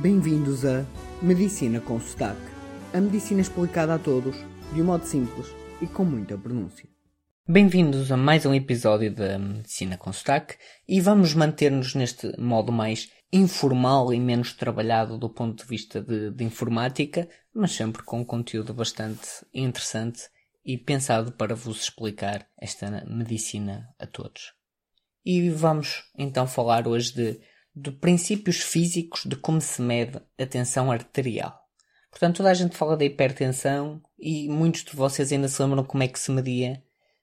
Bem-vindos a Medicina com Sotaque. A medicina explicada a todos, de um modo simples e com muita pronúncia. Bem-vindos a mais um episódio da Medicina com Sotaque e vamos manter-nos neste modo mais informal e menos trabalhado do ponto de vista de, de informática, mas sempre com um conteúdo bastante interessante e pensado para vos explicar esta medicina a todos. E vamos então falar hoje de, de princípios físicos de como se mede a tensão arterial. Portanto, toda a gente fala da hipertensão e muitos de vocês ainda se lembram como é que se media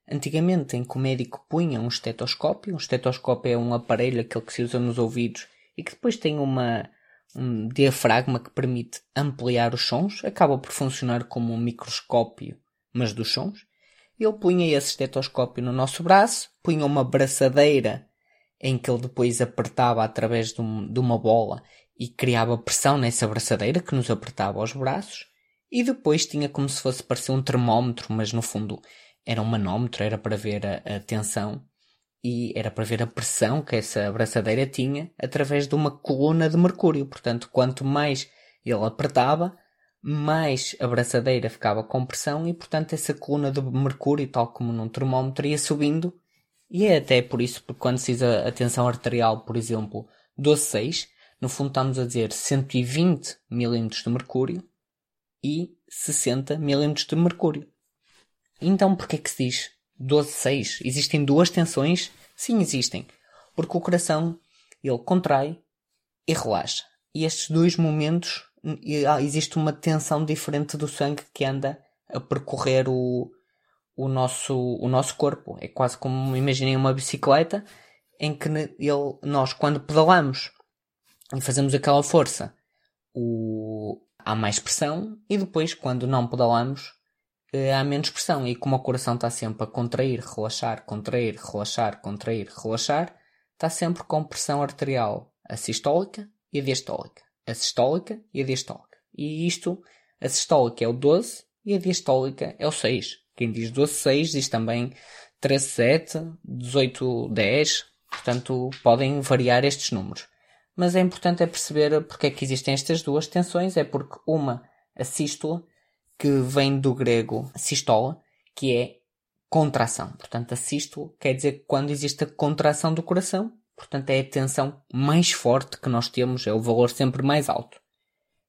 antigamente, em que o médico punha um estetoscópio. Um estetoscópio é um aparelho, aquele que se usa nos ouvidos e que depois tem uma, um diafragma que permite ampliar os sons. Acaba por funcionar como um microscópio, mas dos sons. Ele punha esse estetoscópio no nosso braço, punha uma braçadeira em que ele depois apertava através de, um, de uma bola e criava pressão nessa braçadeira que nos apertava os braços. E depois tinha como se fosse parecer um termómetro, mas no fundo era um manómetro, era para ver a, a tensão e era para ver a pressão que essa abraçadeira tinha através de uma coluna de mercúrio. Portanto, quanto mais ele apertava, mais a braçadeira ficava com pressão e, portanto, essa coluna de mercúrio, tal como num termómetro, ia subindo. E é até por isso, porque quando se diz a, tensão arterial, por exemplo, 12,6, no fundo estamos a dizer 120 mm de mercúrio e 60 mm de mercúrio. Então, porquê que se diz 12,6? Existem duas tensões? Sim, existem. Porque o coração, ele contrai e relaxa. E estes dois momentos, existe uma tensão diferente do sangue que anda a percorrer o, o, nosso, o nosso corpo. É quase como, imaginem uma bicicleta em que ele, nós, quando pedalamos e fazemos aquela força, o, há mais pressão e depois, quando não pedalamos, eh, há menos pressão. E como o coração está sempre a contrair, relaxar, contrair, relaxar, contrair, relaxar, está sempre com pressão arterial a sistólica e a diastólica. A sistólica e a diastólica. E isto, a sistólica é o 12 e a diastólica é o 6. Quem diz 12, 6 diz também 13, 7, 18, 10. Portanto, podem variar estes números. Mas é importante é perceber porque é que existem estas duas tensões. É porque uma, a sístole, que vem do grego sistola, que é contração. Portanto, a sístole quer dizer quando existe a contração do coração. Portanto, é a tensão mais forte que nós temos, é o valor sempre mais alto.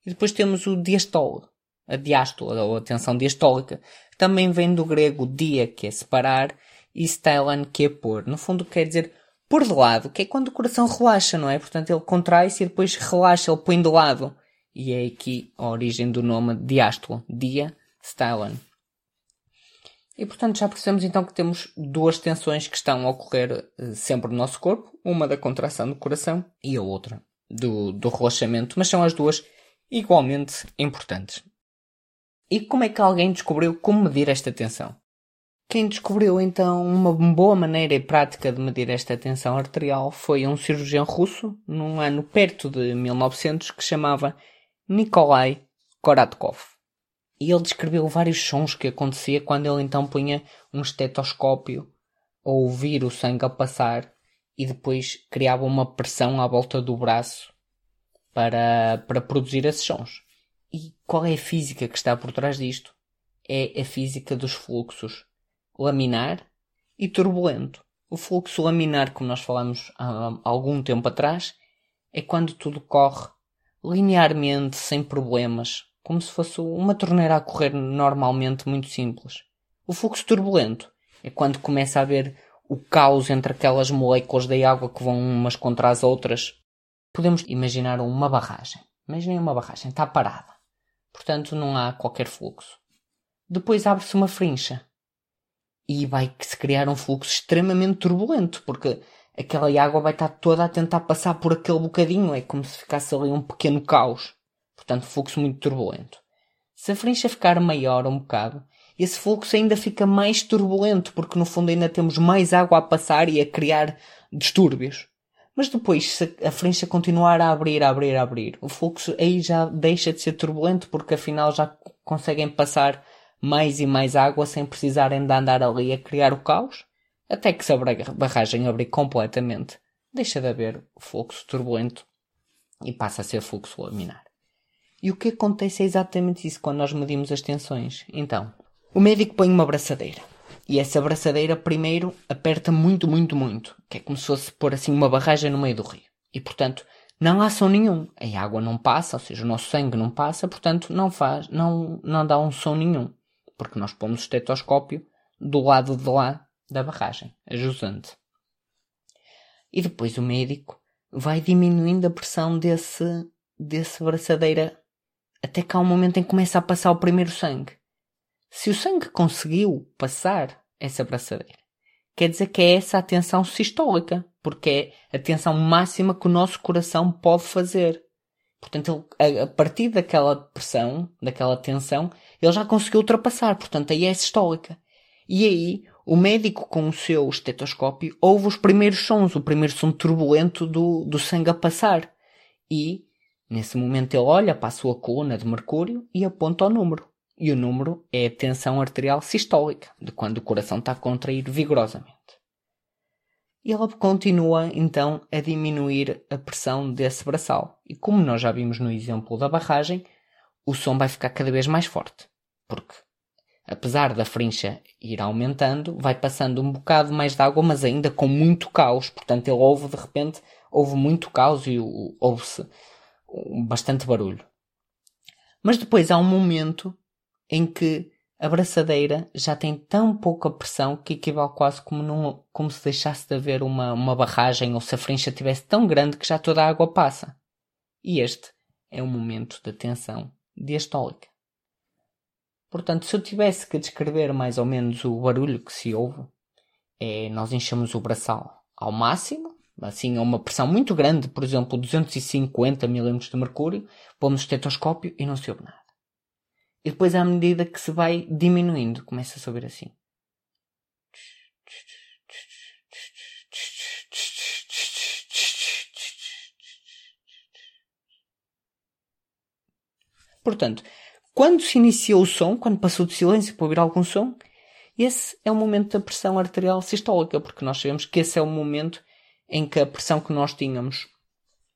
E depois temos o diastole, a diástole, ou a tensão diastólica. Também vem do grego dia, que é separar, e stylan, que é pôr. No fundo, quer dizer pôr de lado, que é quando o coração relaxa, não é? Portanto, ele contrai-se e depois relaxa, ele põe de lado e é aqui a origem do nome diástolo, dia Stylen. E portanto já percebemos então que temos duas tensões que estão a ocorrer eh, sempre no nosso corpo, uma da contração do coração e a outra do, do relaxamento, mas são as duas igualmente importantes. E como é que alguém descobriu como medir esta tensão? Quem descobriu então uma boa maneira e prática de medir esta tensão arterial foi um cirurgião russo, num ano perto de 1900, que chamava Nikolai Koratkov. E ele descreveu vários sons que acontecia quando ele então punha um estetoscópio a ouvir o sangue a passar e depois criava uma pressão à volta do braço para, para produzir esses sons. E qual é a física que está por trás disto? É a física dos fluxos laminar e turbulento. O fluxo laminar, como nós falamos há algum tempo atrás, é quando tudo corre linearmente, sem problemas, como se fosse uma torneira a correr normalmente muito simples. O fluxo turbulento é quando começa a haver o caos entre aquelas moléculas da água que vão umas contra as outras. Podemos imaginar uma barragem. Imaginem uma barragem, está parada. Portanto, não há qualquer fluxo. Depois abre-se uma frincha. E vai se criar um fluxo extremamente turbulento, porque aquela água vai estar toda a tentar passar por aquele bocadinho, é como se ficasse ali um pequeno caos. Portanto, fluxo muito turbulento. Se a frincha ficar maior um bocado, esse fluxo ainda fica mais turbulento, porque no fundo ainda temos mais água a passar e a criar distúrbios. Mas depois, se a frincha continuar a abrir, a abrir, a abrir, o fluxo aí já deixa de ser turbulento, porque afinal já conseguem passar mais e mais água sem precisarem de andar ali a criar o caos até que se a barragem abrir completamente, deixa de haver fluxo turbulento e passa a ser fluxo laminar. E o que acontece é exatamente isso quando nós medimos as tensões. Então, o médico põe uma braçadeira. E essa braçadeira primeiro aperta muito, muito, muito. Que é como se fosse pôr assim uma barragem no meio do rio. E portanto, não há som nenhum. A água não passa, ou seja, o nosso sangue não passa, portanto não faz, não, não dá um som nenhum. Porque nós pomos o estetoscópio do lado de lá da barragem, a jusante. E depois o médico vai diminuindo a pressão desse, desse braçadeira até que há um momento em que começa a passar o primeiro sangue. Se o sangue conseguiu passar essa braçadeira, quer dizer que é essa a tensão sistólica, porque é a tensão máxima que o nosso coração pode fazer. Portanto, ele, a partir daquela pressão, daquela tensão, ele já conseguiu ultrapassar. Portanto, aí é sistólica. E aí, o médico com o seu estetoscópio ouve os primeiros sons, o primeiro som turbulento do, do sangue a passar. E, nesse momento, ele olha para a sua coluna de mercúrio e aponta o número. E o número é a tensão arterial sistólica, de quando o coração está a contrair vigorosamente. E ela continua então a diminuir a pressão desse braçal. E como nós já vimos no exemplo da barragem, o som vai ficar cada vez mais forte. Porque, apesar da frincha ir aumentando, vai passando um bocado mais de água, mas ainda com muito caos. Portanto, ele ouve de repente, houve muito caos e ouve-se bastante barulho. Mas depois há um momento em que a braçadeira já tem tão pouca pressão que equivale quase como, num, como se deixasse de haver uma, uma barragem ou se a frincha estivesse tão grande que já toda a água passa. E este é o momento da tensão diastólica. Portanto, se eu tivesse que descrever mais ou menos o barulho que se ouve, é nós enchemos o braçal ao máximo, assim a uma pressão muito grande, por exemplo 250 mm de mercúrio, pomos o estetoscópio e não se ouve nada. E depois, à medida que se vai diminuindo, começa a subir assim. Portanto, quando se iniciou o som, quando passou de silêncio para ouvir algum som, esse é o momento da pressão arterial sistólica, porque nós sabemos que esse é o momento em que a pressão que nós tínhamos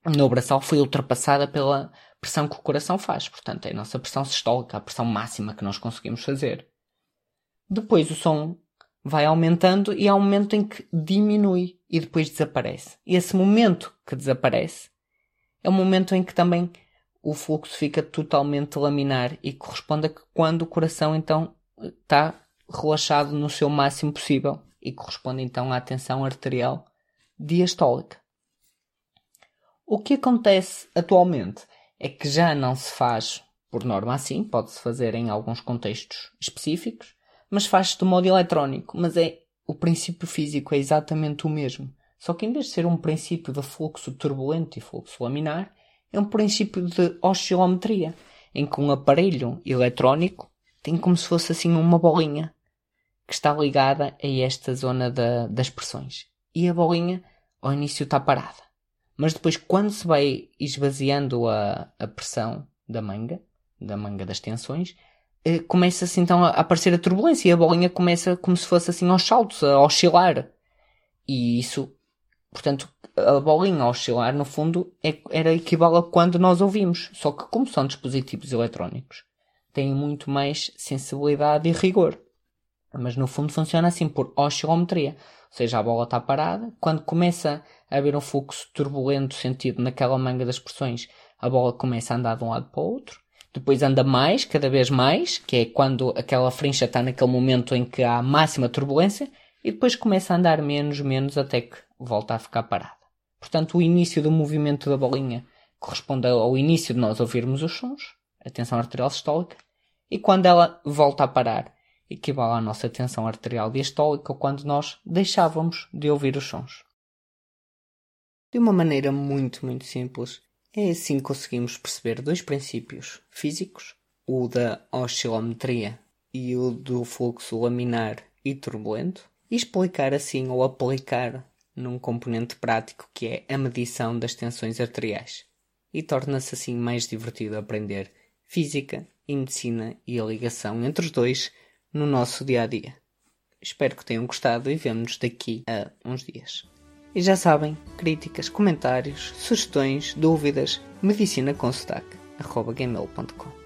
no braçal foi ultrapassada pela pressão que o coração faz. Portanto, é a nossa pressão sistólica, a pressão máxima que nós conseguimos fazer. Depois o som vai aumentando e há um momento em que diminui e depois desaparece. E esse momento que desaparece é o momento em que também o fluxo fica totalmente laminar e corresponde a que quando o coração então está relaxado no seu máximo possível e corresponde então à tensão arterial diastólica. O que acontece atualmente é que já não se faz por norma assim, pode-se fazer em alguns contextos específicos, mas faz-se de modo eletrónico, mas é o princípio físico é exatamente o mesmo. Só que em vez de ser um princípio de fluxo turbulento e fluxo laminar, é um princípio de oscilometria, em que um aparelho eletrónico tem como se fosse assim uma bolinha que está ligada a esta zona da, das pressões. E a bolinha ao início está parada. Mas depois, quando se vai esvaziando a, a pressão da manga, da manga das tensões, eh, começa-se então a aparecer a turbulência e a bolinha começa como se fosse assim aos saltos, a oscilar. E isso, portanto, a bolinha a oscilar, no fundo, é, era equivale a quando nós ouvimos. Só que, como são dispositivos eletrónicos, têm muito mais sensibilidade e rigor. Mas no fundo funciona assim por oscilometria. Ou seja, a bola está parada. Quando começa a haver um fluxo turbulento sentido naquela manga das pressões, a bola começa a andar de um lado para o outro. Depois anda mais, cada vez mais, que é quando aquela frincha está naquele momento em que há máxima turbulência. E depois começa a andar menos, menos, até que volta a ficar parada. Portanto, o início do movimento da bolinha corresponde ao início de nós ouvirmos os sons, a tensão arterial sistólica, e quando ela volta a parar equivale à nossa tensão arterial diastólica quando nós deixávamos de ouvir os sons. De uma maneira muito, muito simples, é assim que conseguimos perceber dois princípios físicos, o da oscilometria e o do fluxo laminar e turbulento, e explicar assim ou aplicar num componente prático que é a medição das tensões arteriais. E torna-se assim mais divertido aprender física e medicina e a ligação entre os dois no nosso dia a dia. Espero que tenham gostado e vemo-nos daqui a uns dias. E já sabem, críticas, comentários, sugestões, dúvidas, medicina com sotaque, arroba gmail.com.